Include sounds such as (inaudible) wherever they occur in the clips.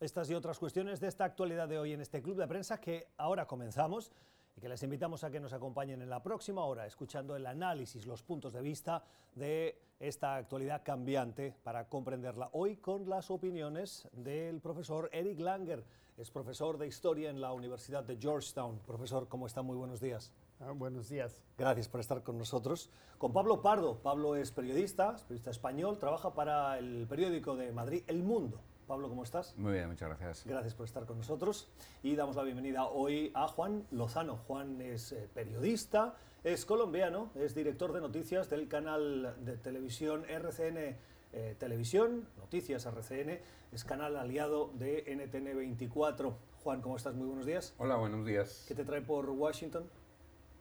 estas y otras cuestiones de esta actualidad de hoy en este club de prensa que ahora comenzamos y que les invitamos a que nos acompañen en la próxima hora escuchando el análisis, los puntos de vista de esta actualidad cambiante para comprenderla. Hoy con las opiniones del profesor Eric Langer, es profesor de historia en la Universidad de Georgetown. Profesor, ¿cómo está? Muy buenos días. Ah, buenos días. Gracias por estar con nosotros. Con Pablo Pardo. Pablo es periodista, periodista español, trabaja para el periódico de Madrid El Mundo. Pablo, ¿cómo estás? Muy bien, muchas gracias. Gracias por estar con nosotros. Y damos la bienvenida hoy a Juan Lozano. Juan es eh, periodista, es colombiano, es director de noticias del canal de televisión RCN eh, Televisión, Noticias RCN, es canal aliado de NTN 24. Juan, ¿cómo estás? Muy buenos días. Hola, buenos días. ¿Qué te trae por Washington?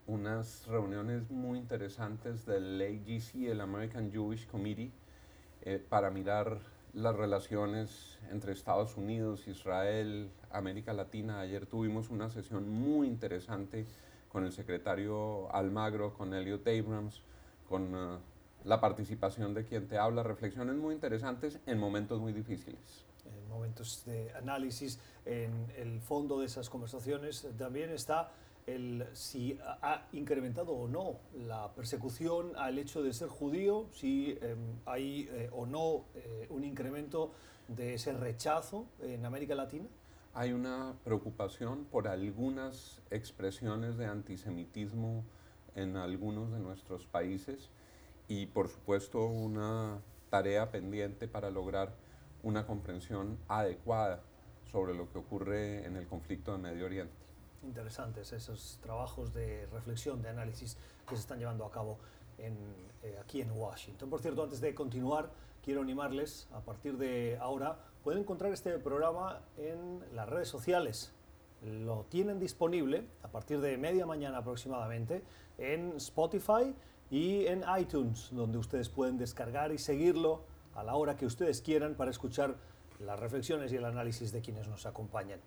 Unas reuniones muy interesantes del AGC, el American Jewish Committee, eh, para mirar las relaciones entre Estados Unidos, Israel, América Latina. Ayer tuvimos una sesión muy interesante con el secretario Almagro, con Elliot Abrams, con uh, la participación de quien te habla, reflexiones muy interesantes en momentos muy difíciles. En momentos de análisis, en el fondo de esas conversaciones también está el, si ha incrementado o no la persecución al hecho de ser judío, si em, hay eh, o no eh, un incremento de ese rechazo en América Latina? Hay una preocupación por algunas expresiones de antisemitismo en algunos de nuestros países y por supuesto una tarea pendiente para lograr una comprensión adecuada sobre lo que ocurre en el conflicto de Medio Oriente interesantes esos trabajos de reflexión, de análisis que se están llevando a cabo en, eh, aquí en Washington. Por cierto, antes de continuar, quiero animarles, a partir de ahora, pueden encontrar este programa en las redes sociales. Lo tienen disponible a partir de media mañana aproximadamente en Spotify y en iTunes, donde ustedes pueden descargar y seguirlo a la hora que ustedes quieran para escuchar las reflexiones y el análisis de quienes nos acompañan.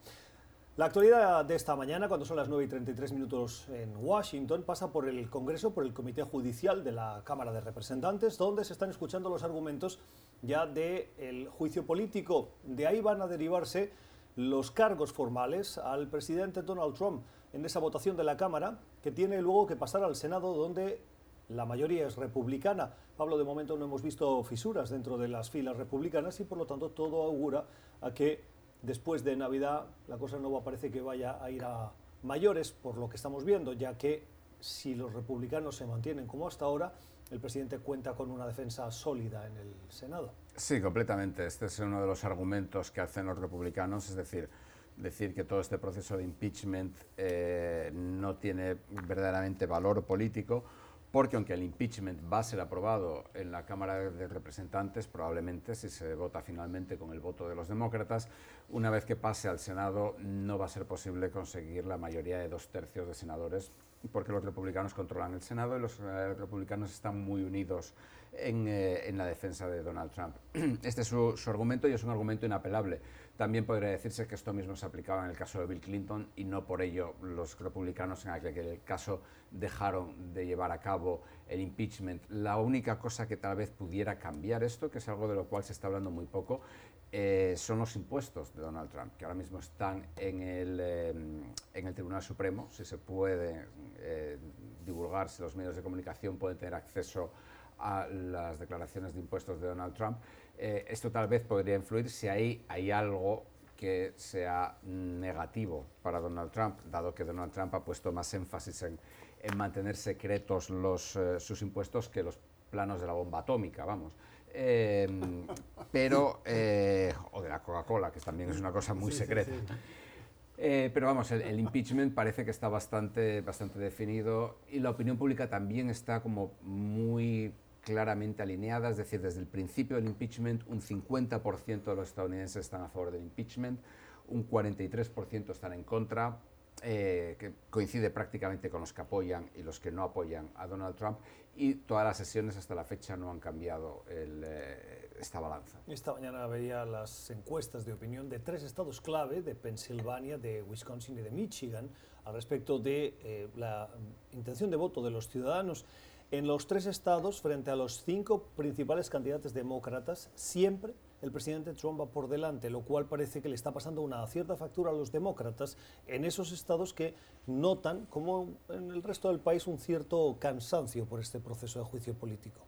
La actualidad de esta mañana, cuando son las 9 y 33 minutos en Washington, pasa por el Congreso, por el Comité Judicial de la Cámara de Representantes, donde se están escuchando los argumentos ya del juicio político. De ahí van a derivarse los cargos formales al presidente Donald Trump en esa votación de la Cámara, que tiene luego que pasar al Senado, donde la mayoría es republicana. Pablo, de momento no hemos visto fisuras dentro de las filas republicanas y por lo tanto todo augura a que después de Navidad la cosa no parece que vaya a ir a mayores por lo que estamos viendo, ya que si los republicanos se mantienen como hasta ahora, el presidente cuenta con una defensa sólida en el Senado. Sí, completamente. Este es uno de los argumentos que hacen los republicanos, es decir, decir que todo este proceso de impeachment eh, no tiene verdaderamente valor político porque aunque el impeachment va a ser aprobado en la Cámara de Representantes, probablemente si se vota finalmente con el voto de los demócratas, una vez que pase al Senado no va a ser posible conseguir la mayoría de dos tercios de senadores, porque los republicanos controlan el Senado y los eh, republicanos están muy unidos en, eh, en la defensa de Donald Trump. (clears throat) Este es su, su argumento y es un argumento inapelable. También podría decirse que esto mismo se aplicaba en el caso de Bill Clinton y no por ello los republicanos en aquel caso dejaron de llevar a cabo el impeachment. La única cosa que tal vez pudiera cambiar esto, que es algo de lo cual se está hablando muy poco, eh, son los impuestos de Donald Trump, que ahora mismo están en el, eh, en el Tribunal Supremo. Si se puede eh, divulgar, si los medios de comunicación pueden tener acceso a las declaraciones de impuestos de Donald Trump, eh, esto tal vez podría influir si ahí hay algo que sea negativo para Donald Trump, dado que Donald Trump ha puesto más énfasis en, mantener secretos los, eh, sus impuestos que los planos de la bomba atómica, vamos. Em, pero, eh, o de la Coca-Cola, que también es una cosa muy secreta. pero vamos, el, el, impeachment parece que está bastante, bastante definido y la opinión pública también está como muy claramente alineada, es decir, desde el principio del impeachment un 50% de los estadounidenses están a favor del impeachment, un 43% están en contra, eh, que coincide prácticamente con los que apoyan y los que no apoyan a Donald Trump, y todas las sesiones hasta la fecha no han cambiado eh, esta balanza. Esta mañana veía las encuestas de opinión de tres estados clave, de Pensilvania, de Wisconsin y de Michigan, al respecto de eh, la intención de voto de los ciudadanos en los tres estados, frente a los cinco principales candidatos demócratas, siempre el presidente Trump va por delante, lo cual parece que le está pasando una cierta factura a los demócratas en esos estados que notan, como en el resto del país, un cierto cansancio por este proceso de juicio político.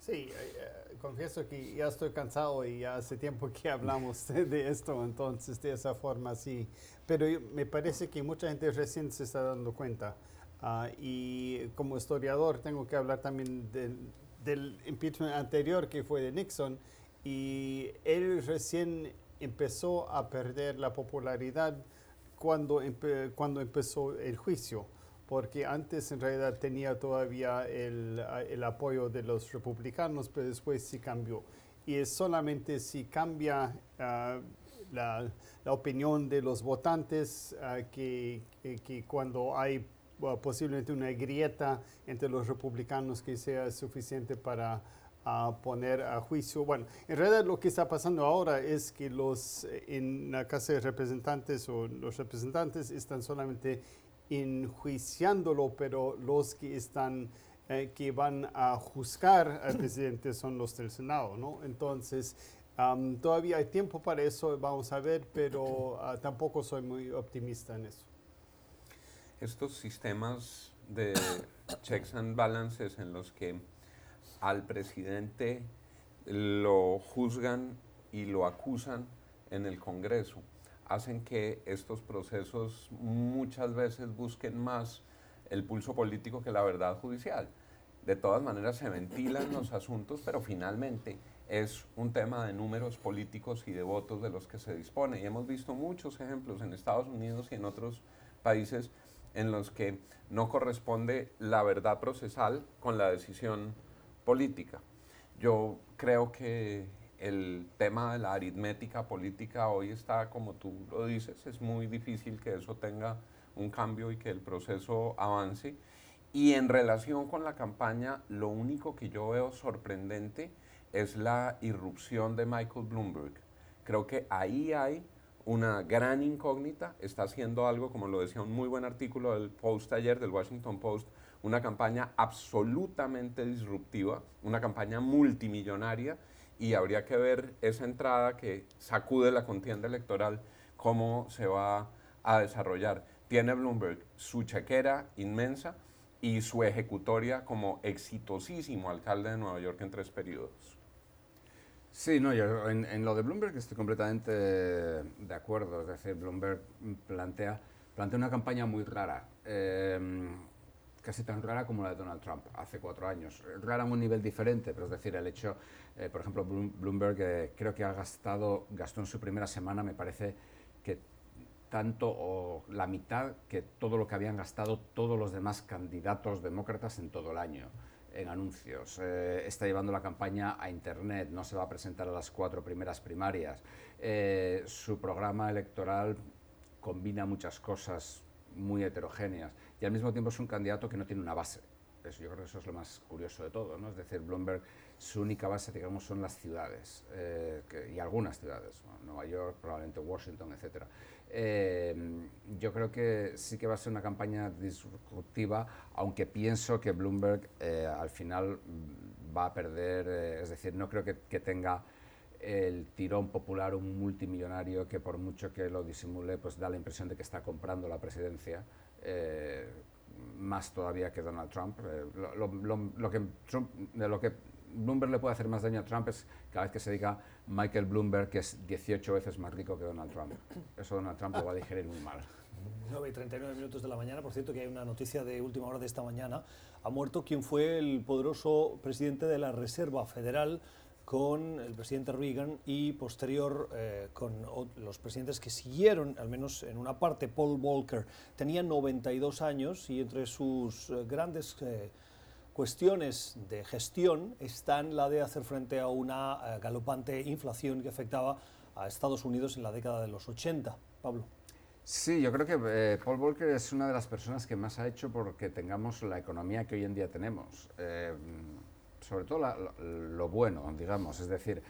Sí, eh, eh, confieso que ya estoy cansado y ya hace tiempo que hablamos (laughs) de, esto, entonces de esa forma sí. Pero me parece que mucha gente recién se está dando cuenta. Ah, y como historiador tengo que hablar también del impeachment anterior que fue de Nixon y él recién empezó a perder la popularidad cuando, cuando empezó el juicio porque antes en realidad tenía todavía el, el, apoyo de los republicanos, pero después sí cambió. Y es solamente si cambia ah, la, opinión de los votantes ah, que, que, cuando hay posiblemente una grieta entre los republicanos que sea suficiente para poner a juicio. Bueno, en realidad lo que está pasando ahora es que los en la Casa de Representantes o los representantes están solamente enjuiciándolo, pero los que están eh, que van a juzgar al (laughs) presidente son los del Senado, ¿no? Entonces, todavía hay tiempo para eso, vamos a ver, pero ah, tampoco soy muy optimista en eso. Estos sistemas de checks and balances en los que al presidente lo juzgan y lo acusan en el Congreso hacen que estos procesos muchas veces busquen más el pulso político que la verdad judicial. De todas maneras se ventilan los asuntos, pero finalmente es un tema de números políticos y de votos de los que se dispone. Y hemos visto muchos ejemplos en Estados Unidos y en otros países en los que no corresponde la verdad procesal con la decisión política. Yo creo que el tema de la aritmética política hoy está, como tú lo dices, es muy difícil que eso tenga un cambio y que el proceso avance. Y en relación con la campaña, lo único que yo veo sorprendente es la irrupción de Michael Bloomberg. Creo que ahí hay una gran incógnita, está haciendo algo, como lo decía un muy buen artículo del Post ayer, del Washington Post, una campaña absolutamente disruptiva, una campaña multimillonaria y habría que ver esa entrada que sacude la contienda electoral, cómo se va a desarrollar. Tiene Bloomberg su chequera inmensa y su ejecutoria como exitosísimo alcalde de Nueva York en tres periodos. Sí, no, yo en, lo de Bloomberg estoy completamente de acuerdo. Es decir, Bloomberg plantea, plantea una campaña muy rara. Eh, casi tan rara como la de Donald Trump hace cuatro años. Rara en un nivel diferente, pero es decir, el hecho, eh, por ejemplo, Bloomberg eh, creo que ha gastado, gastó en su primera semana, me parece que tanto o la mitad que todo lo que habían gastado todos los demás candidatos demócratas en todo el año en anuncios. Eh, está llevando la campaña a Internet, no se va a presentar a las cuatro primeras primarias. su programa electoral combina muchas cosas muy heterogéneas y al mismo tiempo es un candidato que no tiene una base. Eso, yo creo que eso es lo más curioso de todo, ¿no? Es decir, Bloomberg, su única base, digamos, son las ciudades, eh, y algunas ciudades, Nueva York, probablemente Washington, etc. Eh, yo creo que sí que va a ser una campaña disruptiva, aunque pienso que Bloomberg eh, al final va a perder, es decir, no creo que, tenga el tirón popular, un multimillonario que por mucho que lo disimule, pues da la impresión de que está comprando la presidencia, eh, más todavía que Donald Trump. Eh, Trump, de lo que Bloomberg le puede hacer más daño a Trump es cada vez que se diga Michael Bloomberg, que es 18 veces más rico que Donald Trump. Eso Donald Trump lo va a digerir muy mal. 9 y 39 minutos de la mañana, por cierto que hay una noticia de última hora de esta mañana. Ha muerto quien fue el poderoso presidente de la Reserva Federal, con el presidente Reagan y posterior eh, con los presidentes que siguieron, al menos en una parte, Paul Volcker. Tenía 92 años y entre sus eh, grandes eh, cuestiones de gestión están la de hacer frente a una galopante inflación que afectaba a Estados Unidos en la década de los 80. Pablo. Sí, yo creo que Paul Volcker es una de las personas que más ha hecho porque tengamos la economía que hoy en día tenemos sobre todo lo bueno, digamos. Es decir,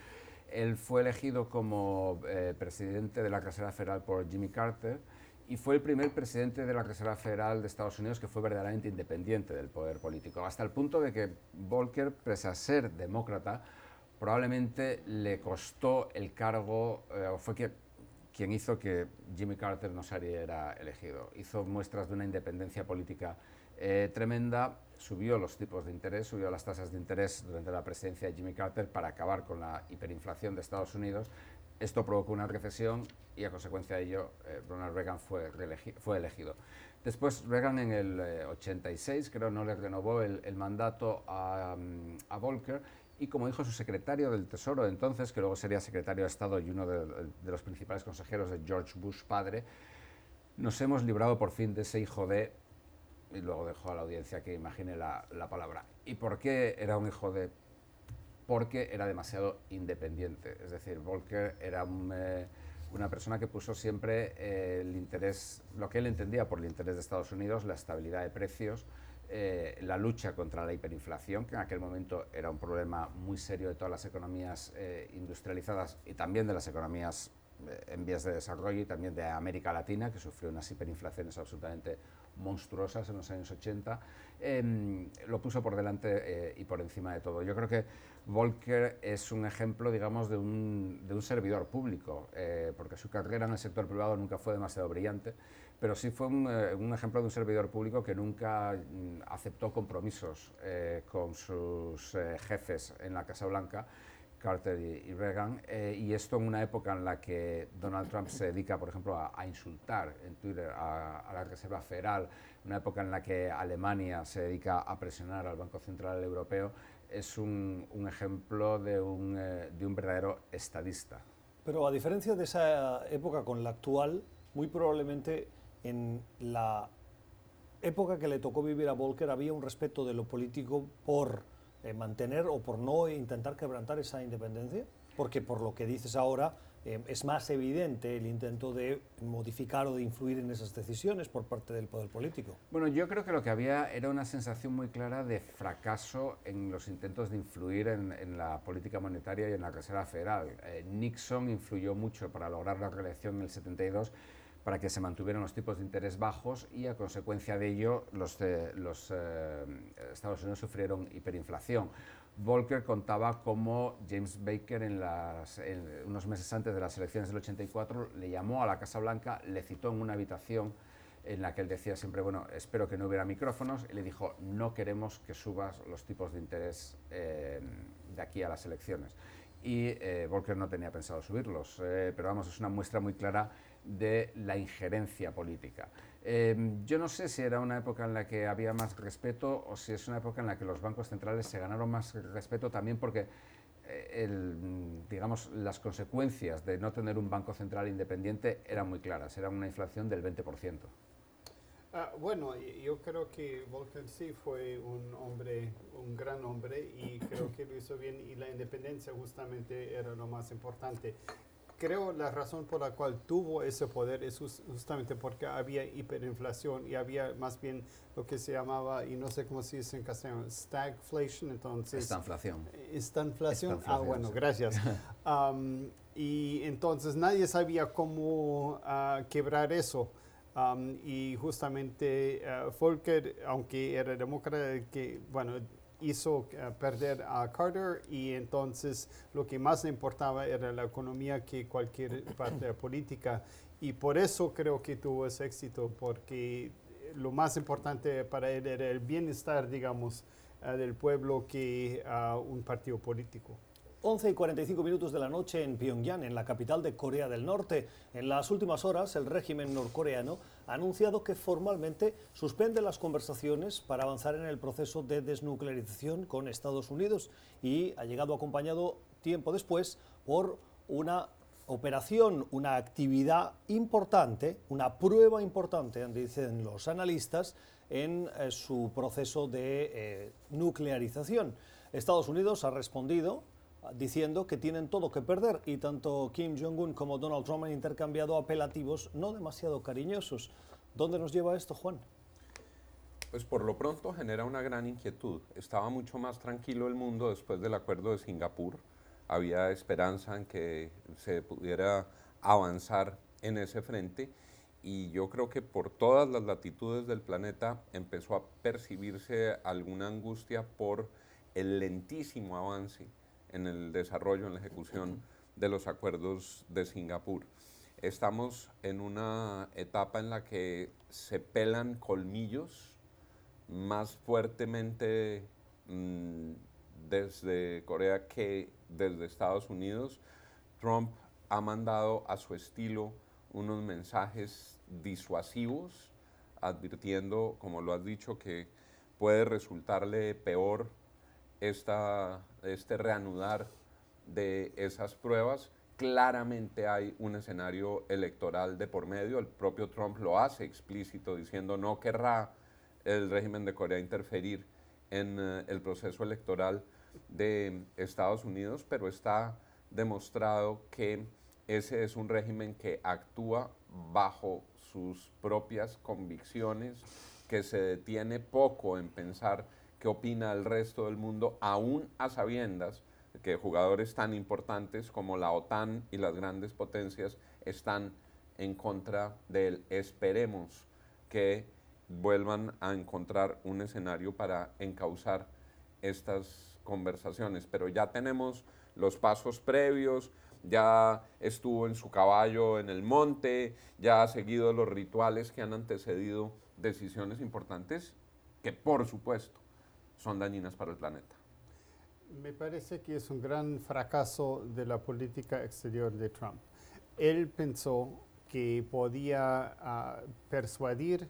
él fue elegido como eh, presidente de la Reserva Federal por Jimmy Carter y fue el primer presidente de la Reserva Federal de Estados Unidos que fue verdaderamente independiente del poder político, hasta el punto de que Volcker, pese a ser demócrata, probablemente le costó el cargo, eh, fue que, quien hizo que Jimmy Carter no saliera elegido. Hizo muestras de una independencia política eh, tremenda, subió los tipos de interés, subió las tasas de interés durante la presidencia de Jimmy Carter para acabar con la hiperinflación de Estados Unidos. Esto provocó una recesión y a consecuencia de ello eh, Ronald Reagan fue, fue elegido. Después Reagan en el 86, creo, no le renovó el, mandato a, mm, a Volcker y como dijo su secretario del Tesoro entonces, que luego sería secretario de Estado y uno de, los principales consejeros de George Bush padre, nos hemos librado por fin de ese hijo de, y luego dejó a la audiencia que imagine la, palabra. ¿Y por qué era un hijo de? Porque era demasiado independiente. Es decir, Volcker era eh, una persona que puso siempre eh, el interés, lo que él entendía por el interés de Estados Unidos, la estabilidad de precios, eh, la lucha contra la hiperinflación, que en aquel momento era un problema muy serio de todas las economías eh, industrializadas y también de las economías eh, en vías de desarrollo y también de América Latina, que sufrió unas hiperinflaciones absolutamente monstruosas en los años 80, em, lo puso por delante y por encima de todo. Yo creo que Volcker es un ejemplo, digamos, de un, servidor público, porque su carrera en el sector privado nunca fue demasiado brillante pero sí fue eh, un, ejemplo de un servidor público que nunca mm, aceptó compromisos eh, con sus eh, jefes en la Casa Blanca, Carter y, Reagan, y esto en una época en la que Donald Trump se dedica, por ejemplo, a, insultar en Twitter a, la Reserva Federal, una época en la que Alemania se dedica a presionar al Banco Central Europeo, es un, un ejemplo de un, de un verdadero estadista. Pero a diferencia de esa época con la actual, muy probablemente en la época que le tocó vivir a Volcker había un respeto de lo político por eh, mantener o por no intentar quebrantar esa independencia? Porque por lo que dices ahora eh, es más evidente el intento de modificar o de influir en esas decisiones por parte del poder político. Bueno, yo creo que lo que había era una sensación muy clara de fracaso en los intentos de influir en, la política monetaria y en la Reserva Federal. Eh, Nixon influyó mucho para lograr la reelección en el 72 para que se mantuvieran los tipos de interés bajos y a consecuencia de ello los, eh, Estados Unidos sufrieron hiperinflación. Volcker contaba cómo James Baker en, las, unos meses antes de las elecciones del 84 le llamó a la Casa Blanca, le citó en una habitación en la que él decía siempre, bueno, espero que no hubiera micrófonos, y le dijo, no queremos que subas los tipos de interés eh, de aquí a las elecciones. Y eh, Volcker no tenía pensado subirlos, pero vamos, es una muestra muy clara de la injerencia política. Em, yo no sé si era una época en la que había más respeto o si es una época en la que los bancos centrales se ganaron más respeto también porque eh, digamos, las consecuencias de no tener un banco central independiente eran muy claras, era una inflación del 20%. Ah, bueno, yo creo que Volcker sí fue un hombre, un gran hombre y creo que lo hizo bien y la independencia justamente era lo más importante creo la razón por la cual tuvo ese poder es justamente porque había hiperinflación y había más bien lo que se llamaba, y no sé cómo se dice en castellano, stagflation, entonces... Estanflación. Estanflación. Ah, bueno, gracias. (laughs) y entonces nadie sabía cómo uh, quebrar eso. y justamente uh, Volcker, aunque era demócrata, que, bueno, hizo eh, perder a Carter y entonces lo que más le importaba era la economía que cualquier parte política y por eso creo que tuvo ese éxito porque lo más importante para él era el bienestar, digamos, eh, del pueblo que un partido político. 11 y 45 minutos de la noche en Pyongyang, en la capital de Corea del Norte. En las últimas horas, el régimen norcoreano ha anunciado que formalmente suspende las conversaciones para avanzar en el proceso de desnuclearización con Estados Unidos y ha llegado acompañado tiempo después por una operación, una actividad importante, una prueba importante, dicen los analistas, en eh, su proceso de eh, nuclearización. Estados Unidos ha respondido diciendo que tienen todo que perder y tanto Kim Jong-un como Donald Trump han intercambiado apelativos no demasiado cariñosos. ¿Dónde nos lleva esto, Juan? Pues por lo pronto genera una gran inquietud. Estaba mucho más tranquilo el mundo después del acuerdo de Singapur. Había esperanza en que se pudiera avanzar en ese frente y yo creo que por todas las latitudes del planeta empezó a percibirse alguna angustia por el lentísimo avance en el desarrollo, en la ejecución de los acuerdos de Singapur. Estamos en una etapa en la que se pelan colmillos más fuertemente mm, desde Corea que desde Estados Unidos. Trump ha mandado a su estilo unos mensajes disuasivos, advirtiendo, como lo has dicho, que puede resultarle peor esta, este reanudar de esas pruebas. Claramente hay un escenario electoral de por medio. El propio Trump lo hace explícito diciendo no querrá el régimen de Corea interferir en eh, el proceso electoral de Estados Unidos, pero está demostrado que ese es un régimen que actúa bajo sus propias convicciones, que se detiene poco en pensar qué opina el resto del mundo, aún a sabiendas que jugadores tan importantes como la OTAN y las grandes potencias están en contra de él. Esperemos que vuelvan a encontrar un escenario para encauzar estas conversaciones, pero ya tenemos los pasos previos, ya estuvo en su caballo en el monte, ya ha seguido los rituales que han antecedido decisiones importantes que por supuesto son dañinas para el planeta. Me parece que es un gran fracaso de la política exterior de Trump. Él pensó que podía uh, persuadir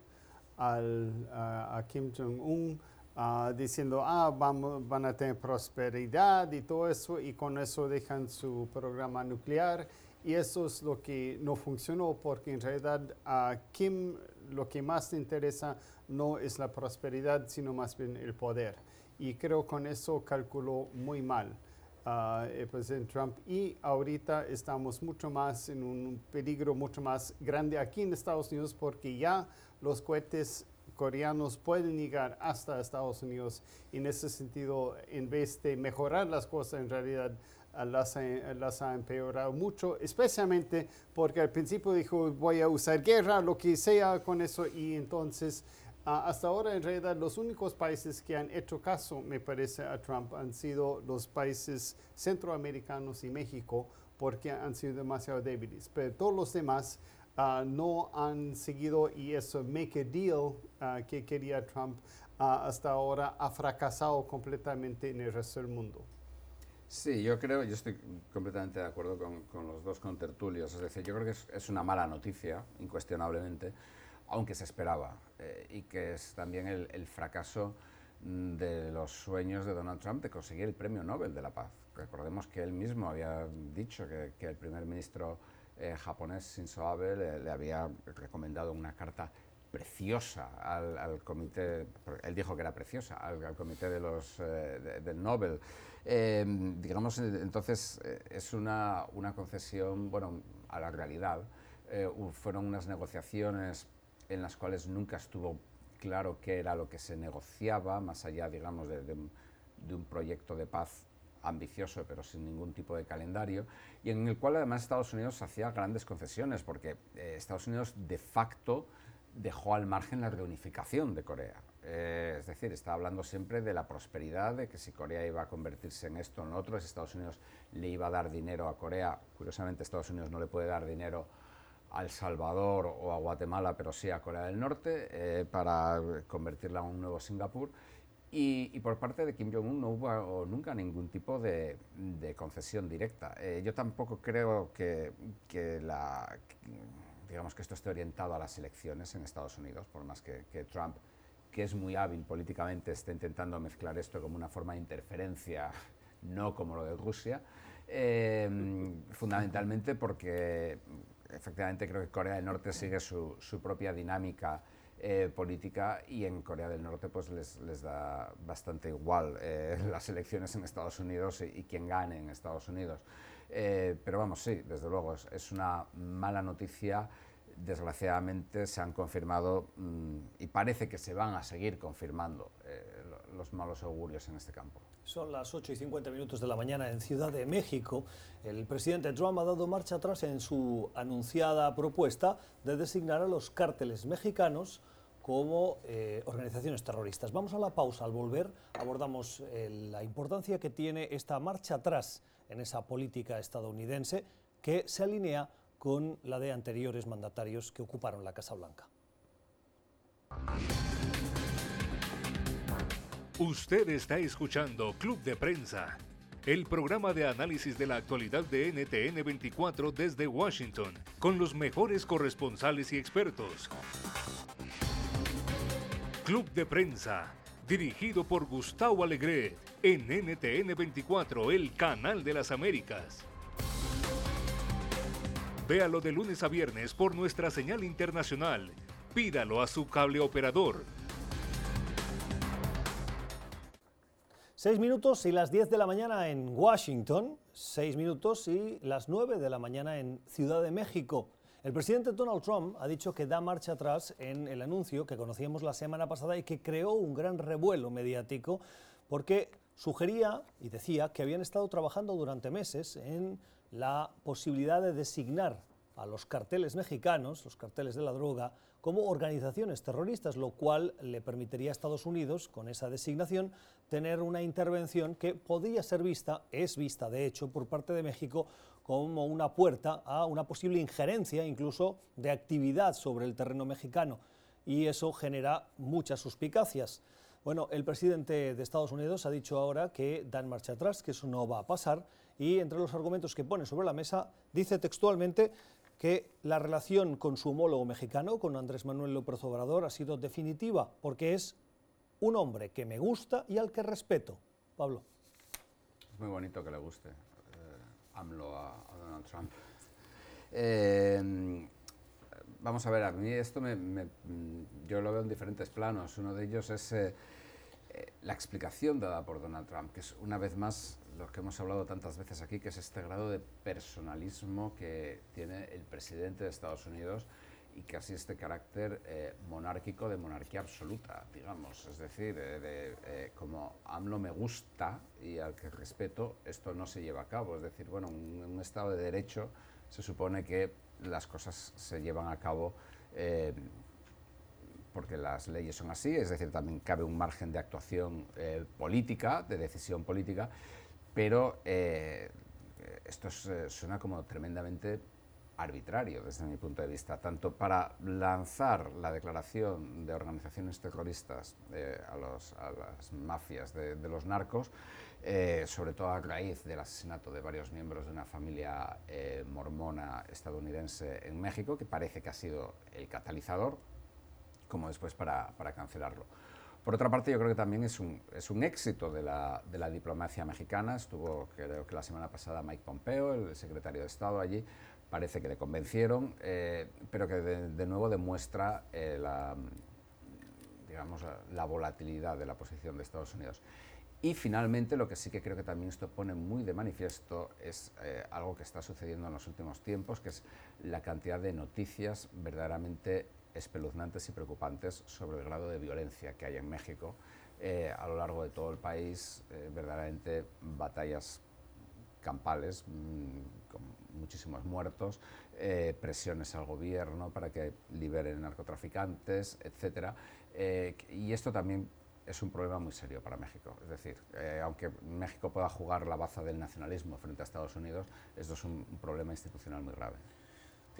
al, uh, a Kim Jong-un uh, diciendo, ah, vamos, van a tener prosperidad y todo eso, y con eso dejan su programa nuclear. Y eso es lo que no funcionó, porque en realidad a Kim lo que más le interesa no es la prosperidad, sino más bien el poder. Y creo con eso calculó muy mal uh, el presidente Trump. Y ahorita estamos mucho más en un peligro mucho más grande aquí en Estados Unidos, porque ya los cohetes coreanos pueden llegar hasta Estados Unidos en ese sentido, en vez de mejorar las cosas, en realidad las, las ha empeorado mucho, especialmente porque al principio dijo voy a usar guerra, lo que sea con eso y entonces hasta ahora en realidad los únicos países que han hecho caso, me parece, a Trump han sido los países centroamericanos y México porque han sido demasiado débiles, pero todos los demás Ah, no han seguido y eso make a deal ah, que quería Trump ah, hasta ahora ha fracasado completamente en el resto del mundo. Sí, yo creo, yo estoy completamente de acuerdo con, los dos contertulios. Es decir, yo creo que es, es una mala noticia, incuestionablemente, aunque se esperaba, eh, y que es también el, fracaso mm, de los sueños de Donald Trump de conseguir el premio Nobel de la Paz. Recordemos que él mismo había dicho que, que el primer ministro eh, japonés Shinzo Abe le, había recomendado una carta preciosa al, comité, él dijo que era preciosa, al, comité de los, eh, del Nobel. Eh, digamos, entonces es una, una, concesión bueno, a la realidad. fueron unas negociaciones en las cuales nunca estuvo claro qué era lo que se negociaba, más allá, digamos, de, de un proyecto de paz ambicioso pero sin ningún tipo de calendario, y en el cual además Estados Unidos hacía grandes concesiones, porque eh, Estados Unidos de facto dejó al margen la reunificación de Corea. Eh, es decir, está hablando siempre de la prosperidad, de que si Corea iba a convertirse en esto o en otro, si Estados Unidos le iba a dar dinero a Corea, curiosamente Estados Unidos no le puede dar dinero a El Salvador o a Guatemala, pero sí a Corea del Norte, eh, para convertirla en un nuevo Singapur. Y, por parte de Kim Jong-un no hubo nunca ningún tipo de, concesión directa. Eh, yo tampoco creo que, la, digamos que esto esté orientado a las elecciones en Estados Unidos, por más que, Trump, que es muy hábil políticamente, esté intentando mezclar esto como una forma de interferencia, (laughs) no como lo de Rusia, eh, fundamentalmente porque efectivamente creo que Corea del Norte sigue su, propia dinámica eh, política y en Corea del Norte pues les, les da bastante igual eh, (laughs) las elecciones en Estados Unidos y, y quien gane en Estados Unidos. Eh, pero vamos, sí, desde luego es, es, una mala noticia. Desgraciadamente se han confirmado mmm, y parece que se van a seguir confirmando los malos augurios en este campo. Son las 8 y 50 minutos de la mañana en Ciudad de México. El presidente Trump ha dado marcha atrás en su anunciada propuesta de designar a los cárteles mexicanos como eh, organizaciones terroristas. Vamos a la pausa. Al volver abordamos eh, la importancia que tiene esta marcha atrás en esa política estadounidense que se alinea con la de anteriores mandatarios que ocuparon la Casa Blanca. Usted está escuchando Club de Prensa, el programa de análisis de la actualidad de NTN 24 desde Washington, con los mejores corresponsales y expertos. Club de Prensa, dirigido por Gustavo Alegre, en NTN 24, el canal de las Américas. Véalo de lunes a viernes por nuestra señal internacional. Pídalo a su cable operador Seis minutos y las diez de la mañana en Washington, seis minutos y las nueve de la mañana en Ciudad de México. El presidente Donald Trump ha dicho que da marcha atrás en el anuncio que conocíamos la semana pasada y que creó un gran revuelo mediático porque sugería y decía que habían estado trabajando durante meses en la posibilidad de designar a los carteles mexicanos, los carteles de la droga, como organizaciones terroristas, lo cual le permitiría a Estados Unidos, con esa designación, tener una intervención que podría ser vista, es vista de hecho, por parte de México como una puerta a una posible injerencia incluso de actividad sobre el terreno mexicano. Y eso genera muchas suspicacias. Bueno, el presidente de Estados Unidos ha dicho ahora que dan marcha atrás, que eso no va a pasar, y entre los argumentos que pone sobre la mesa dice textualmente que la relación con su homólogo mexicano, con Andrés Manuel López Obrador, ha sido definitiva, porque es un hombre que me gusta y al que respeto. Pablo. Es muy bonito que le guste AMLO a, Donald Trump. Eh, vamos a ver, a mí esto me, yo lo veo en diferentes planos. Uno de ellos es eh, la explicación dada por Donald Trump, que es una vez más lo que hemos hablado tantas veces aquí, que es este grado de personalismo que tiene el presidente de Estados Unidos y casi este carácter eh, monárquico de monarquía absoluta, digamos. Es decir, de, eh, como AMLO me gusta y al que respeto, esto no se lleva a cabo. Es decir, bueno, en un, Estado de Derecho se supone que las cosas se llevan a cabo eh, porque las leyes son así, es decir, también cabe un margen de actuación política, de decisión política, pero eh, esto eh, suena como tremendamente arbitrario desde mi punto de vista, tanto para lanzar la declaración de organizaciones terroristas eh, a, las mafias de, los narcos, sobre todo a raíz del asesinato de varios miembros de una familia mormona estadounidense en México, que parece que ha sido el catalizador, como después para cancelarlo. Por otra parte, yo creo que también es un, es un éxito de la, de la, diplomacia mexicana. Estuvo, creo que la semana pasada, Mike Pompeo, el secretario de Estado allí. Parece que le convencieron, eh, pero que de, nuevo demuestra eh, la, digamos, la volatilidad de la posición de Estados Unidos. Y finalmente, lo que sí que creo que también esto pone muy de manifiesto es eh, algo que está sucediendo en los últimos tiempos, que es la cantidad de noticias verdaderamente espeluznantes y preocupantes sobre el grado de violencia que hay en México a lo largo de todo el país, verdaderamente batallas campales mm, muchísimos muertos, eh, presiones al gobierno para que liberen narcotraficantes, etc. y esto también es un problema muy serio para México. Es decir, aunque México pueda jugar la baza del nacionalismo frente a Estados Unidos, esto es un problema institucional muy grave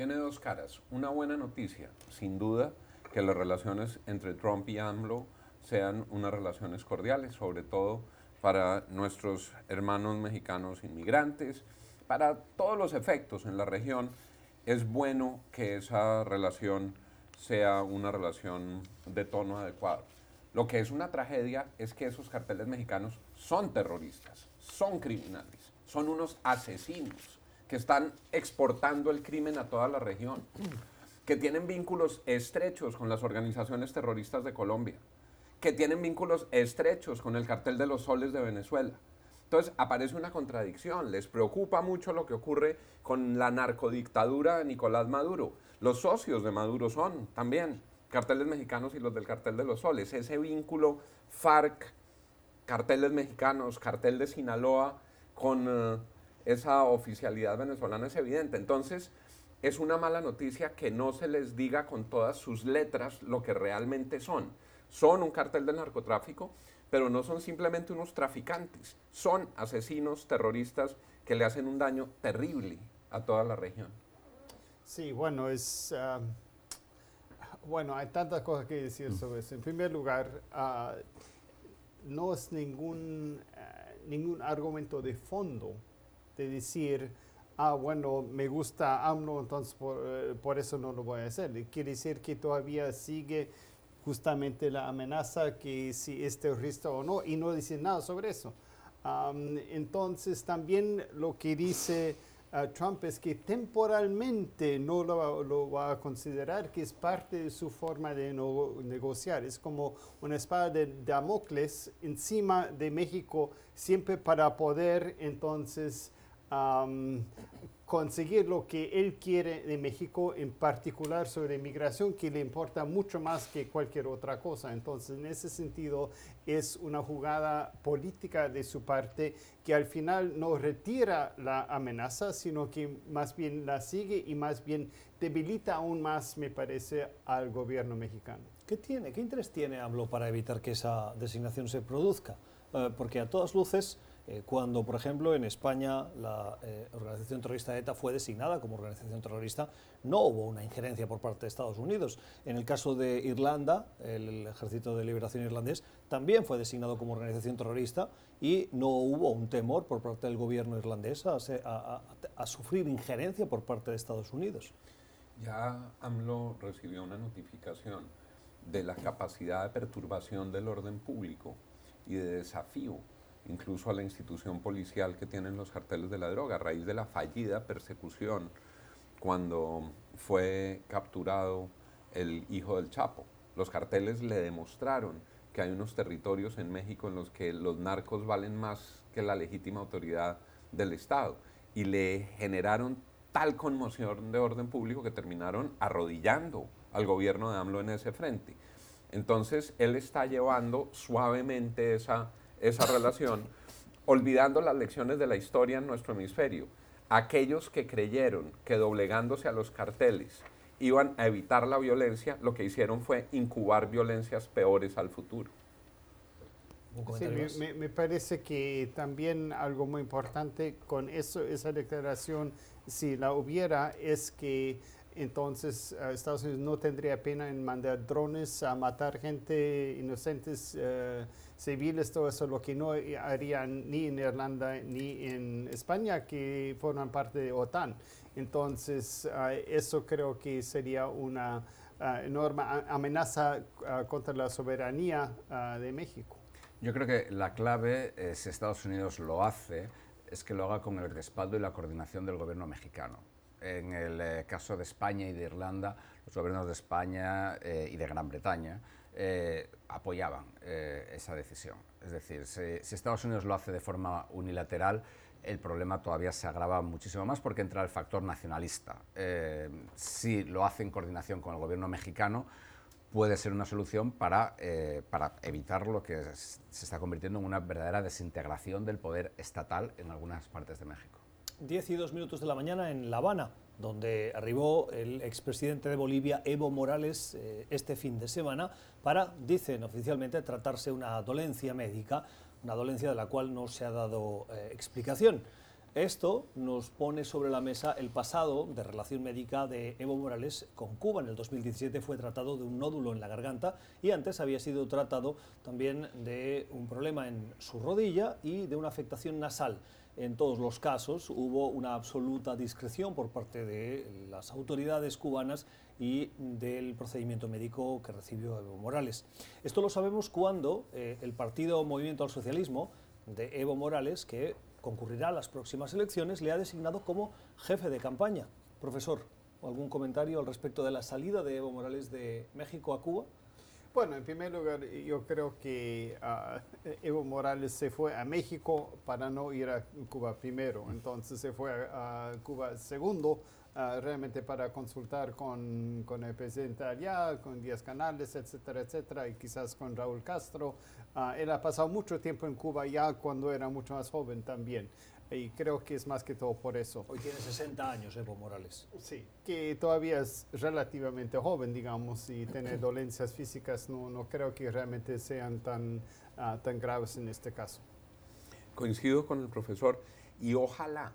tiene dos caras. Una buena noticia, sin duda, que las relaciones entre Trump y AMLO sean unas relaciones cordiales, sobre todo para nuestros hermanos mexicanos inmigrantes, para todos los efectos en la región. Es bueno que esa relación sea una relación de tono adecuado. Lo que es una tragedia es que esos carteles mexicanos son terroristas, son criminales, son unos asesinos que están exportando el crimen a toda la región, que tienen vínculos estrechos con las organizaciones terroristas de Colombia, que tienen vínculos estrechos con el cartel de los soles de Venezuela. Entonces aparece una contradicción, les preocupa mucho lo que ocurre con la narcodictadura de Nicolás Maduro. Los socios de Maduro son también carteles mexicanos y los del cartel de los soles. Ese vínculo FARC, carteles mexicanos, cartel de Sinaloa con... Eh, esa oficialidad venezolana es evidente. Entonces, es una mala noticia que no se les diga con todas sus letras lo que realmente son. Son un cartel del narcotráfico, pero no son simplemente unos traficantes, son asesinos, terroristas que le hacen un daño terrible a toda la región. Sí, bueno, es... ah, bueno, hay tantas cosas que decir sobre eso. En primer lugar, ah, no es ningún, ah, ningún argumento de fondo de decir, ah, bueno, me gusta AMLO, entonces por, eh, por eso no lo voy a hacer. Quiere decir que todavía sigue justamente la amenaza que si es terrorista o no, y no dice nada sobre eso. Am, entonces, también lo que dice ah, Trump es que temporalmente no lo, va- a considerar, que es parte de su forma de negociar. Es como una espada de Damocles encima de México, siempre para poder entonces conseguir lo que él quiere de México, en particular sobre inmigración, que le importa mucho más que cualquier otra cosa. Entonces, en ese sentido, es una jugada política de su parte que al final no retira la amenaza, sino que más bien la sigue y más bien debilita aún más, me parece, al gobierno mexicano. ¿Qué tiene? ¿Qué interés tiene AMLO para evitar que esa designación se produzca? Eh, porque a todas luces, eh, cuando, por ejemplo, en España la eh, organización terrorista ETA fue designada como organización terrorista, no hubo una injerencia por parte de Estados Unidos. En el caso de Irlanda, el, Ejército de Liberación Irlandés también fue designado como organización terrorista y no hubo un temor por parte del gobierno irlandés a, a- a- a sufrir injerencia por parte de Estados Unidos. Ya AMLO recibió una notificación de la capacidad de perturbación del orden público y de desafío incluso a la institución policial que tienen los carteles de la droga a raíz de la fallida persecución cuando fue capturado el hijo del Chapo. Los carteles le demostraron que hay unos territorios en México en los que los narcos valen más que la legítima autoridad del Estado y le generaron tal conmoción de orden público que terminaron arrodillando al gobierno de AMLO en ese frente. Entonces, él está llevando suavemente esa, esa relación, olvidando las lecciones de la historia en nuestro hemisferio. Aquellos que creyeron que doblegándose a los carteles iban a evitar la violencia, lo que hicieron fue incubar violencias peores al futuro. ¿Un Sí, me parece que también algo muy importante con eso, esa declaración, si la hubiera, es que entonces eh, Estados Unidos no tendría pena en mandar drones a matar gente inocentes, eh, civiles, todo eso, lo que no harían ni en Irlanda ni en España, que forman parte de OTAN. Entonces, eso creo que sería una enorme amenaza contra la soberanía de México. Yo creo que la clave, eh, si Estados Unidos lo hace, es que lo haga con el respaldo y la coordinación del gobierno mexicano. En el eh, caso de España y de Irlanda, los gobiernos de España eh, y de Gran Bretaña eh, apoyaban esa decisión. Es decir, si, Estados Unidos lo hace de forma unilateral, el problema todavía se agrava muchísimo más porque entra el factor nacionalista. Si lo hace en coordinación con el gobierno mexicano, puede ser una solución para, para evitar lo que se está convirtiendo en una verdadera desintegración del poder estatal en algunas partes de México. 10 y 2 minutos de la mañana en La Habana, donde arribó el expresidente de Bolivia, Evo Morales, eh, este fin de semana para, dicen oficialmente, tratarse una dolencia médica, una dolencia de la cual no se ha dado eh, explicación. Esto nos pone sobre la mesa el pasado de relación médica de Evo Morales con Cuba. En el 2017 fue tratado de un nódulo en la garganta y antes había sido tratado también de un problema en su rodilla y de una afectación nasal. En todos los casos hubo una absoluta discreción por parte de las autoridades cubanas y del procedimiento médico que recibió Evo Morales. Esto lo sabemos cuando eh, el partido Movimiento al Socialismo de Evo Morales, que concurrirá a las próximas elecciones, le ha designado como jefe de campaña. Profesor, ¿algún comentario al respecto de la salida de Evo Morales de México a Cuba? Bueno, en primer lugar, yo creo que ah, Evo Morales se fue a México para no ir a Cuba primero. Entonces se fue a, a Cuba segundo, ah, realmente para consultar con, con el presidente allá, con Díaz Canales, etcétera, etcétera, y quizás con Raúl Castro. Ah, él ha pasado mucho tiempo en Cuba ya cuando era mucho más joven también. Y creo que es más que todo por eso. Hoy tiene 60 años Evo Morales. Sí, que todavía es relativamente joven, digamos, y tiene (laughs) dolencias físicas, no, no creo que realmente sean tan, ah, tan graves en este caso. Coincido con el profesor y ojalá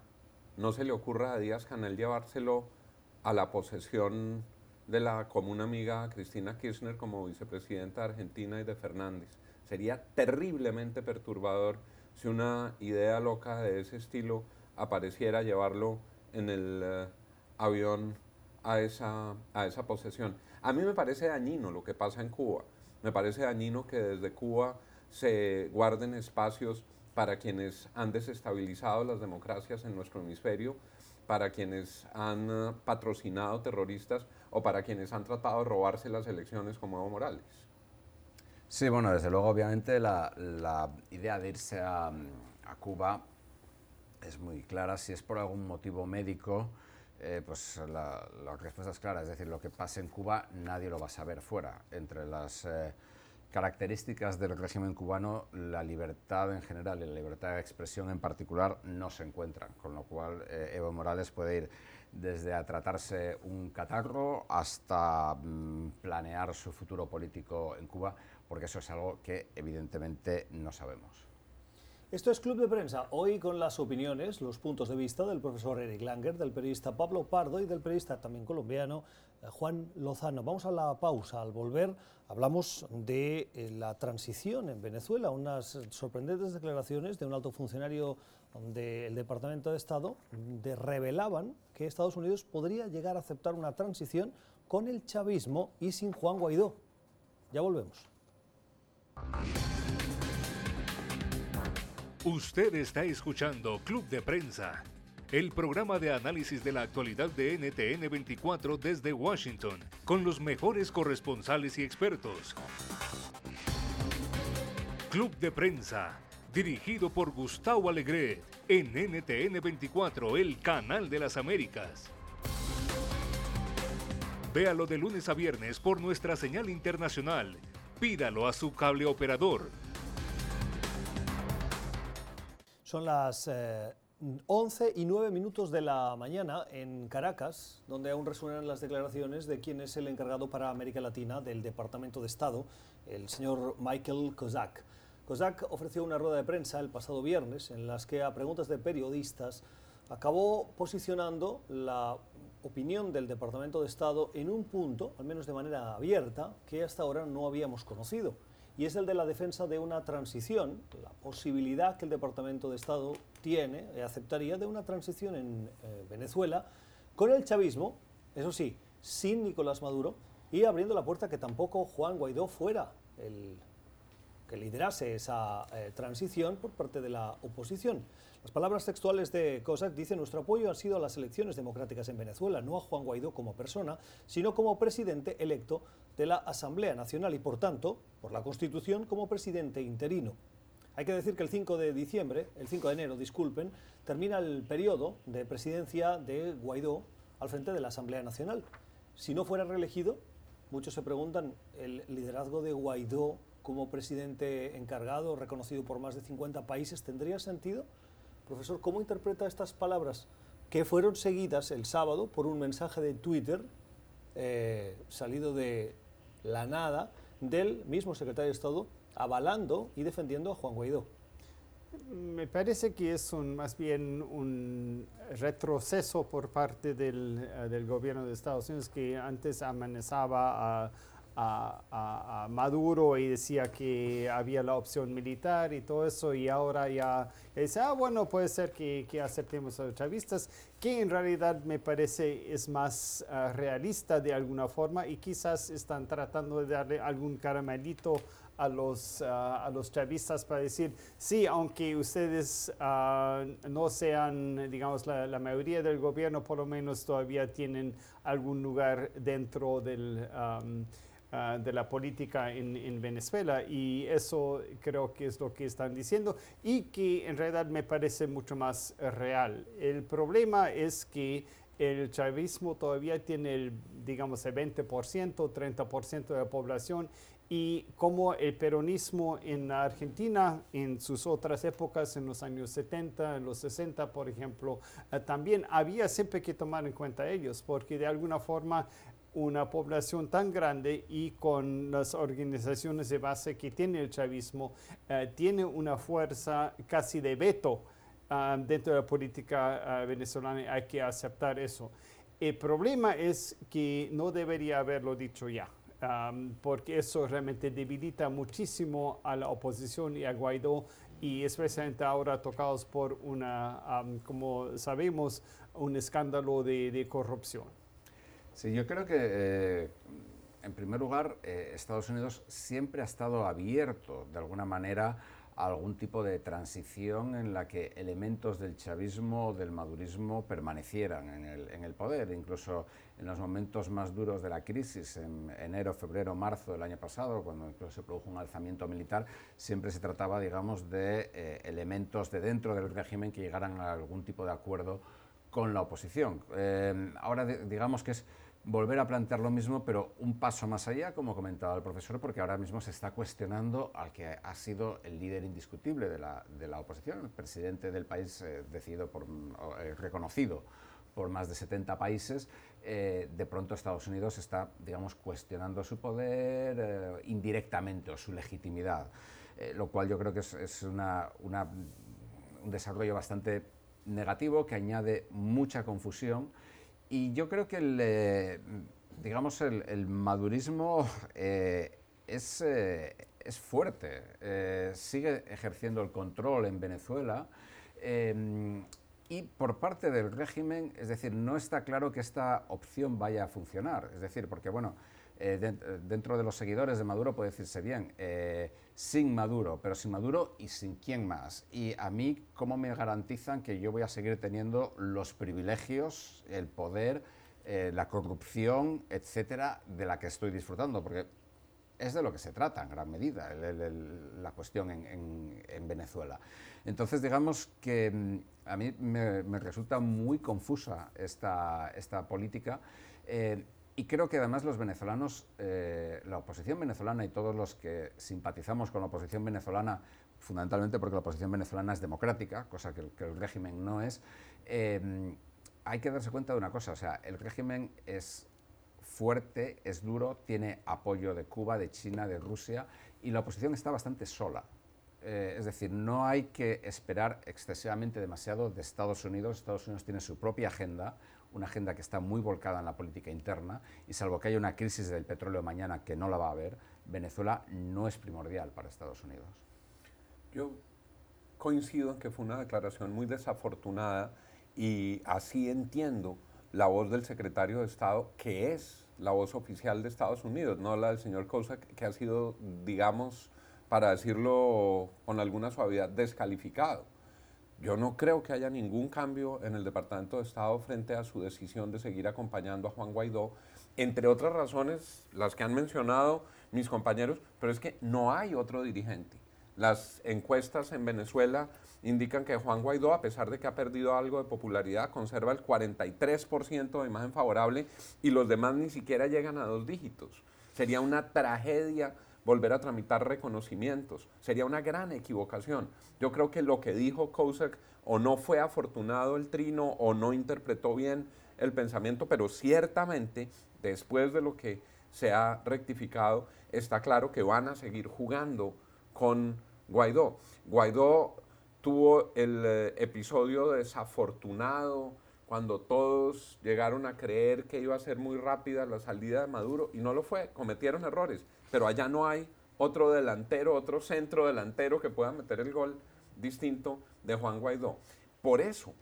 no se le ocurra a Díaz Canel llevárselo a la posesión de la común amiga Cristina Kirchner como vicepresidenta de Argentina y de Fernández. Sería terriblemente perturbador si una idea loca de ese estilo apareciera llevarlo en el eh, avión a esa, a esa posesión. A mí me parece dañino lo que pasa en Cuba. Me parece dañino que desde Cuba se guarden espacios para quienes han desestabilizado las democracias en nuestro hemisferio, para quienes han eh, patrocinado terroristas o para quienes han tratado de robarse las elecciones como Evo Morales. Sí, bueno, desde luego, obviamente, la, la idea de irse a, a, Cuba es muy clara. Si es por algún motivo médico, eh, pues la, la, respuesta es clara. Es decir, lo que pase en Cuba nadie lo va a saber fuera. Entre las eh, características del régimen cubano, la libertad en general y la libertad de expresión en particular no se encuentran, con lo cual eh, Evo Morales puede ir desde a tratarse un catarro hasta mm, planear su futuro político en Cuba, porque eso es algo que evidentemente no sabemos. Esto es Club de Prensa, hoy con las opiniones, los puntos de vista del profesor Eric Langer, del periodista Pablo Pardo y del periodista también colombiano eh, Juan Lozano. Vamos a la pausa, al volver hablamos de eh, la transición en Venezuela, unas sorprendentes declaraciones de un alto funcionario del Departamento de Estado de revelaban que Estados Unidos podría llegar a aceptar una transición con el chavismo y sin Juan Guaidó. Ya volvemos. Usted está escuchando Club de Prensa, el programa de análisis de la actualidad de NTN 24 desde Washington, con los mejores corresponsales y expertos. Club de Prensa, dirigido por Gustavo Alegret, en NTN 24, el canal de las Américas. Véalo de lunes a viernes por nuestra señal internacional. Pídalo a su cable operador Son las eh, 11 y 9 minutos de la mañana en Caracas, donde aún resuenan las declaraciones de quien es el encargado para América Latina del Departamento de Estado, el señor Michael Kozak. Kozak ofreció una rueda de prensa el pasado viernes en las que a preguntas de periodistas acabó posicionando la opinión del Departamento de Estado en un punto, al menos de manera abierta, que hasta ahora no habíamos conocido y es el de la defensa de una transición, la posibilidad que el Departamento de Estado tiene, y aceptaría, de una transición en eh, Venezuela con el chavismo, eso sí, sin Nicolás Maduro, y abriendo la puerta que tampoco Juan Guaidó fuera el que liderase esa eh, transición por parte de la oposición. Las palabras textuales de COSAC dicen nuestro apoyo ha sido a las elecciones democráticas en Venezuela, no a Juan Guaidó como persona, sino como presidente electo de la Asamblea Nacional y, por tanto, por la Constitución como presidente interino. Hay que decir que el 5 de diciembre, el 5 de enero, disculpen, termina el periodo de presidencia de Guaidó al frente de la Asamblea Nacional. Si no fuera reelegido, muchos se preguntan, ¿el liderazgo de Guaidó como presidente encargado, reconocido por más de 50 países, tendría sentido? Profesor, ¿cómo interpreta estas palabras que fueron seguidas el sábado por un mensaje de Twitter eh, salido de la nada del mismo secretario de Estado avalando y defendiendo a Juan Guaidó? Me parece que es un, más bien un retroceso por parte del, del, gobierno de Estados Unidos que antes amenazaba a a, a, Maduro y decía que había la opción militar y todo eso y ahora ya dice, ah, bueno, puede ser que, que aceptemos a los chavistas, que en realidad me parece es más uh, realista de alguna forma y quizás están tratando de darle algún caramelito a los, uh, a los chavistas para decir, sí, aunque ustedes uh, no sean, digamos, la, mayoría del gobierno, por lo menos todavía tienen algún lugar dentro del... Um, uh, de la política en, en, Venezuela y eso creo que es lo que están diciendo y que en realidad me parece mucho más real. El problema es que el chavismo todavía tiene el, digamos, el 20%, 30% de la población y como el peronismo en Argentina, en sus otras épocas, en los años 70, en los 60, por ejemplo, eh, también había siempre que tomar en cuenta ellos, porque de alguna forma una población tan grande y con las organizaciones de base que tiene el chavismo, eh, tiene una fuerza casi de veto ah, dentro de la política ah, venezolana, hay que aceptar eso. El problema es que no debería haberlo dicho ya porque eso realmente debilita muchísimo a la oposición y a Guaidó y especialmente ahora tocados por una, como sabemos, un escándalo de, corrupción. Sí, yo creo que, eh, en primer lugar, eh, Estados Unidos siempre ha estado abierto, de alguna manera, algún tipo de transición en la que elementos del chavismo o del madurismo permanecieran en el, en el, poder. Incluso en los momentos más duros de la crisis, en enero, febrero, marzo del año pasado, cuando incluso se produjo un alzamiento militar, siempre se trataba, digamos, de eh, elementos de dentro del régimen que llegaran a algún tipo de acuerdo con la oposición. Eh, ahora, digamos que es volver a plantear lo mismo, pero un paso más allá, como comentaba el profesor, porque ahora mismo se está cuestionando al que ha sido el líder indiscutible de la, de la oposición, el presidente del país eh, decidido por, eh, reconocido por más de 70 países, eh, de pronto Estados Unidos está, digamos, cuestionando su poder indirectamente o su legitimidad, lo cual yo creo que es, es una, un desarrollo bastante negativo que añade mucha confusión y yo creo que el, eh, digamos, el, madurismo (laughs) eh, es, eh, es, fuerte, sigue ejerciendo el control en Venezuela y por parte del régimen, es decir, no está claro que esta opción vaya a funcionar, es decir, porque bueno, dentro de los seguidores de Maduro puede decirse bien, sin Maduro, pero sin Maduro y sin quién más. Y a mí, ¿cómo me garantizan que yo voy a seguir teniendo los privilegios, el poder, eh, la corrupción, etcétera, de la que estoy disfrutando? Porque es de lo que se trata en gran medida la cuestión en, Venezuela. Entonces, digamos que mm, a mí me, resulta muy confusa esta, esta política. Eh, y creo que además los venezolanos, eh, la oposición venezolana y todos los que simpatizamos con la oposición venezolana, fundamentalmente porque la oposición venezolana es democrática, cosa que, el régimen no es, eh, hay que darse cuenta de una cosa, o sea, el régimen es fuerte, es duro, tiene apoyo de Cuba, de China, de Rusia, y la oposición está bastante sola. Eh, es decir, no hay que esperar excesivamente demasiado de Estados Unidos. Estados Unidos tiene su propia agenda, una agenda que está muy volcada en la política interna y salvo que haya una crisis del petróleo mañana que no la va a haber, Venezuela no es primordial para Estados Unidos. Yo coincido en que fue una declaración muy desafortunada y así entiendo la voz del secretario de Estado, que es la voz oficial de Estados Unidos, no la del señor Cosa, que ha sido, digamos, para decirlo con alguna suavidad, descalificado. Yo no creo que haya ningún cambio en el Departamento de Estado frente a su decisión de seguir acompañando a Juan Guaidó, entre otras razones, las que han mencionado mis compañeros, pero es que no hay otro dirigente. Las encuestas en Venezuela indican que Juan Guaidó, a pesar de que ha perdido algo de popularidad, conserva el 43% de imagen favorable y los demás ni siquiera llegan a dos dígitos. Sería una tragedia volver a tramitar reconocimientos. Sería una gran equivocación. Yo creo que lo que dijo Kosek o no fue afortunado el trino o no interpretó bien el pensamiento, pero ciertamente después de lo que se ha rectificado, está claro que van a seguir jugando con Guaidó. Guaidó tuvo el eh, episodio desafortunado cuando todos llegaron a creer que iba a ser muy rápida la salida de Maduro y no lo fue, cometieron errores pero allá no hay otro delantero, otro centro delantero que pueda meter el gol distinto de Juan Guaidó. Por eso,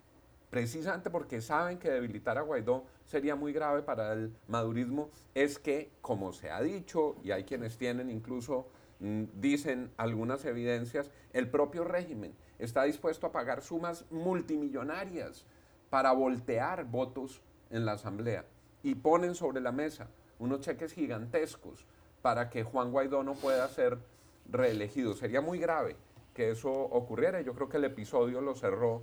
precisamente porque saben que debilitar a Guaidó sería muy grave para el madurismo, es que, como se ha dicho, y hay quienes tienen incluso, mm, dicen algunas evidencias, el propio régimen está dispuesto a pagar sumas multimillonarias para voltear votos en la Asamblea y ponen sobre la mesa unos cheques gigantescos para que Juan Guaidó no pueda ser reelegido. Sería muy grave que eso ocurriera. Yo creo que el episodio lo cerró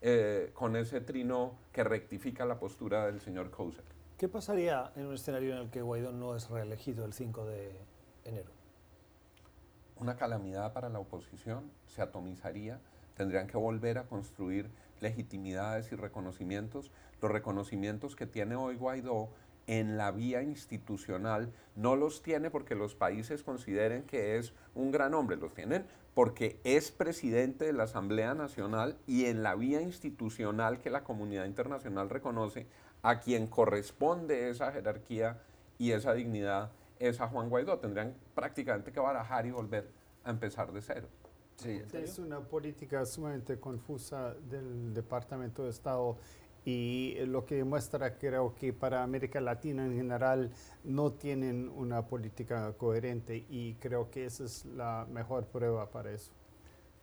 eh, con ese trino que rectifica la postura del señor Kousek. ¿Qué pasaría en un escenario en el que Guaidó no es reelegido el 5 de enero? Una calamidad para la oposición, se atomizaría, tendrían que volver a construir legitimidades y reconocimientos. Los reconocimientos que tiene hoy Guaidó en la vía institucional no los tiene porque los países consideren que es un gran hombre, los tienen porque es presidente de la Asamblea Nacional y en la vía institucional que la comunidad internacional reconoce a quien corresponde esa jerarquía y esa dignidad es a Juan Guaidó. Tendrían prácticamente que barajar y volver a empezar de cero. Sí, es una política sumamente confusa del Departamento de Estado y lo que demuestra creo que para América Latina en general no tienen una política coherente y creo que esa es la mejor prueba para eso.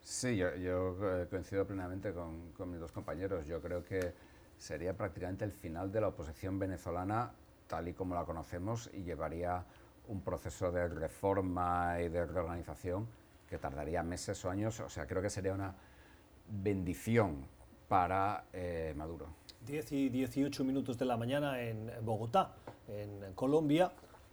Sí, yo, yo eh, coincido plenamente con, con mis dos compañeros. Yo creo que sería prácticamente el final de la oposición venezolana tal y como la conocemos y llevaría un proceso de reforma y de reorganización que tardaría meses o años. O sea, creo que sería una bendición para eh, Maduro. 10 y 18 minutos de la mañana en Bogotá, en Colombia,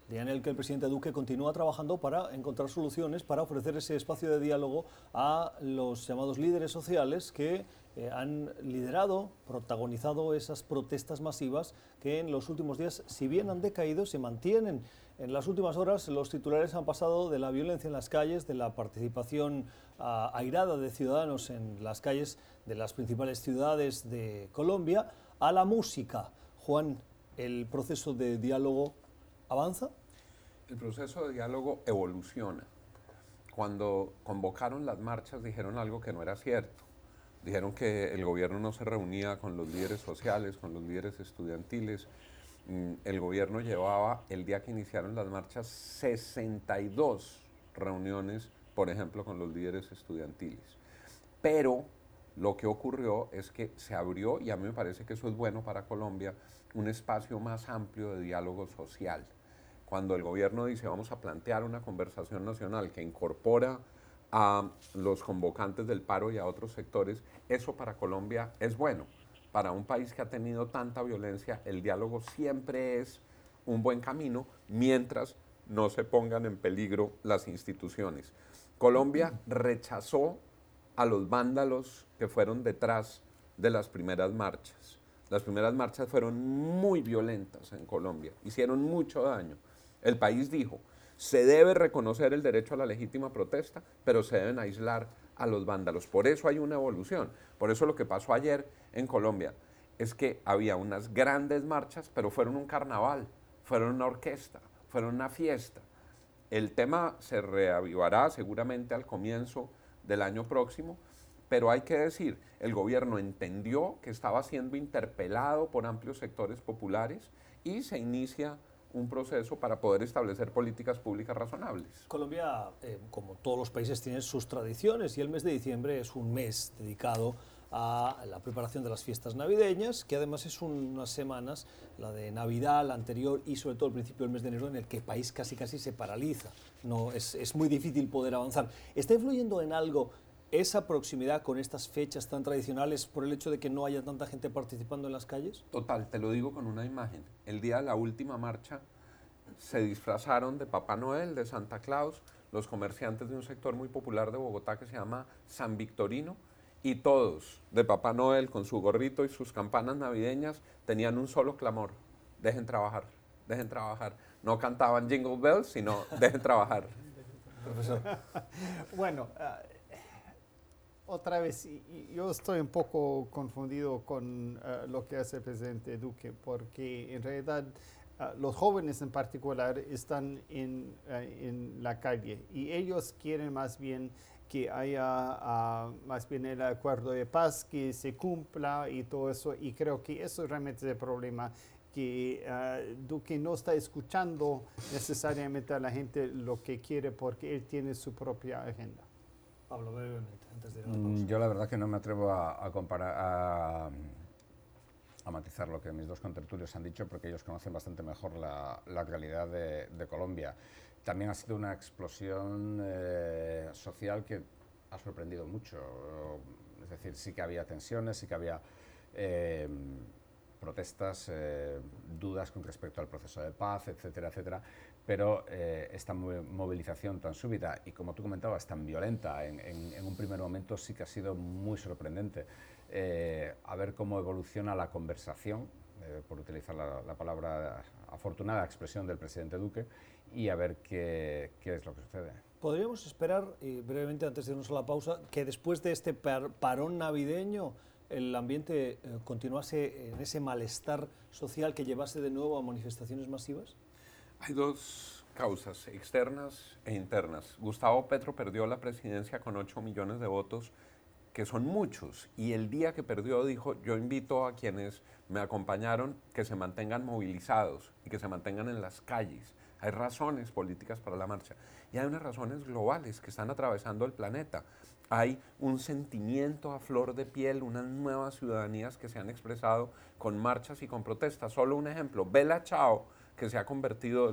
día en el que el presidente Duque continúa trabajando para encontrar soluciones, para ofrecer ese espacio de diálogo a los llamados líderes sociales que eh, han liderado, protagonizado esas protestas masivas que en los últimos días, si bien han decaído, se mantienen. En las últimas horas los titulares han pasado de la violencia en las calles, de la participación airada de ciudadanos en las calles de las principales ciudades de Colombia, a la música. Juan, ¿el proceso de diálogo avanza? El proceso de diálogo evoluciona. Cuando convocaron las marchas dijeron algo que no era cierto Dijeron que el gobierno no se reunía con los líderes sociales, con los líderes estudiantiles. Mm, el gobierno llevaba, el día que iniciaron las marchas, 62 reuniones, por ejemplo, con los líderes estudiantiles. Pero lo que ocurrió es que se abrió, y a mí me parece que eso es bueno para Colombia, un espacio más amplio de diálogo social. Cuando el gobierno dice vamos a plantear una conversación nacional que incorpora a los convocantes del paro y a otros sectores, eso para Colombia es bueno. Para un país que ha tenido tanta violencia, el diálogo siempre es un buen camino mientras no se pongan en peligro las instituciones. Colombia rechazó a los vándalos que fueron detrás de las primeras marchas. Las primeras marchas fueron muy violentas en Colombia, hicieron mucho daño. El país dijo, se debe reconocer el derecho a la legítima protesta, pero se deben aislar a los vándalos. Por eso hay una evolución. Por eso lo que pasó ayer en Colombia es que había unas grandes marchas, pero fueron un carnaval, fueron una orquesta, fueron una fiesta. El tema se reavivará seguramente al comienzo del año próximo, pero hay que decir, el gobierno entendió que estaba siendo interpelado por amplios sectores populares y se inicia un proceso para poder establecer políticas públicas razonables. Colombia, eh, como todos los países, tiene sus tradiciones y el mes de diciembre es un mes dedicado la preparación de las fiestas navideñas, que además es unas semanas, la de Navidad, la anterior y sobre todo el principio del mes de enero, en el que el país casi casi se paraliza. No, es, es muy difícil poder avanzar. ¿Está influyendo en algo esa proximidad con estas fechas tan tradicionales por el hecho de que no haya tanta gente participando en las calles? Total, te lo digo con una imagen. El día de la última marcha se disfrazaron de Papá Noel, de Santa Claus, los comerciantes de un sector muy popular de Bogotá que se llama San Victorino, y todos de Papá Noel con su gorrito y sus campanas navideñas tenían un solo clamor, dejen trabajar, dejen trabajar. No cantaban Jingle Bells, sino dejen trabajar. Profesor. bueno, ah, otra vez, yo estoy un poco confundido con uh, lo que hace el presidente Duque, porque en realidad uh, los jóvenes en particular están en, uh, en, la calle y ellos quieren más bien que haya más bien el acuerdo de paz, que se cumpla y todo eso, y creo que eso realmente es el problema que Duque no está escuchando necesariamente a la gente lo que quiere porque él tiene su propia agenda. Pablo, brevemente. Mm, yo la verdad que no me atrevo a, comparar, a, a, matizar lo que mis dos contertulios han dicho porque ellos conocen bastante mejor la, la realidad de, de, Colombia. También ha sido una explosión eh, social que ha sorprendido mucho. Es decir, sí que había tensiones, sí que había eh, protestas, eh, dudas con respecto al proceso de paz, etcétera, etcétera, pero esta movilización tan súbita y como tú comentabas, tan violenta en, un primer momento sí que ha sido muy sorprendente. a ver cómo evoluciona la conversación, por utilizar la, palabra afortunada expresión del presidente Duque, y a ver qué, qué es lo que sucede. ¿Podríamos esperar, y brevemente antes de irnos a la pausa, que después de este parón navideño el ambiente eh, continuase en ese malestar social que llevase de nuevo a manifestaciones masivas? Hay dos causas, externas e internas. Gustavo Petro perdió la presidencia con 8 millones de votos, que son muchos, y el día que perdió dijo, yo invito a quienes me acompañaron que se mantengan movilizados y que se mantengan en las calles. Hay razones políticas para la marcha y hay unas razones globales que están atravesando el planeta hay un sentimiento a flor de piel, unas nuevas ciudadanías que se han expresado con marchas y con protestas. Solo un ejemplo, Bella Chao, que se ha convertido,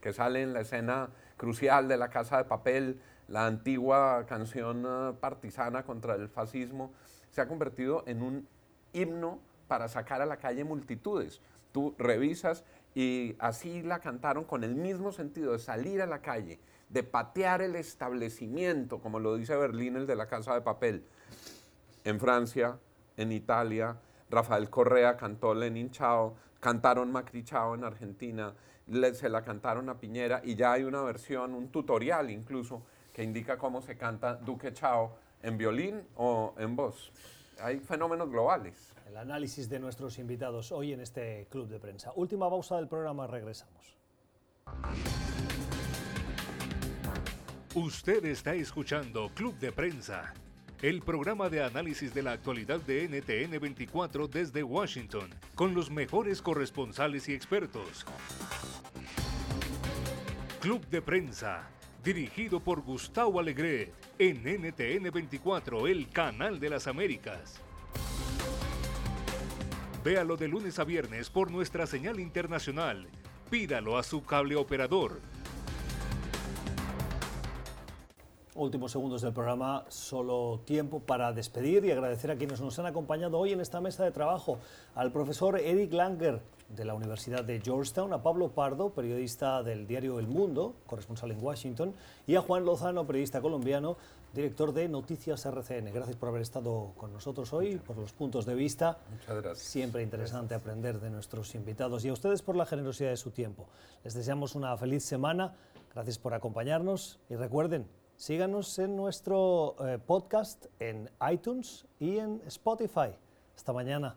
que sale en la escena crucial de la Casa de Papel, la antigua canción eh, partisana contra el fascismo, se ha convertido en un himno para sacar a la calle multitudes. Tú revisas y así la cantaron con el mismo sentido de salir a la calle de patear el establecimiento, como lo dice Berlín, el de la Casa de Papel. En Francia, en Italia, Rafael Correa cantó Lenin Chao, cantaron Macri Chao en Argentina, se la cantaron a Piñera y ya hay una versión, un tutorial incluso, que indica cómo se canta Duque Chao en violín o en voz. Hay fenómenos globales. El análisis de nuestros invitados hoy en este club de prensa. Última pausa del programa, regresamos. Usted está escuchando Club de Prensa, el programa de análisis de la actualidad de NTN 24 desde Washington, con los mejores corresponsales y expertos. Club de Prensa, dirigido por Gustavo Alegret, en NTN 24, el canal de las Américas. Véalo de lunes a viernes por nuestra señal internacional. Pídalo a su cable operador últimos segundos del programa, solo tiempo para despedir y agradecer a quienes nos han acompañado hoy en esta mesa de trabajo, al profesor Eric Langer de la Universidad de Georgetown, a Pablo Pardo, periodista del diario El Mundo, corresponsal en Washington, y a Juan Lozano, periodista colombiano, director de Noticias RCN. Gracias por haber estado con nosotros hoy, por los puntos de vista. Muchas gracias. Siempre interesante aprender de nuestros invitados y a ustedes por la generosidad de su tiempo. Les deseamos una feliz semana. Gracias por acompañarnos y recuerden, Síganos en nuestro eh, podcast en iTunes y en Spotify. Hasta mañana.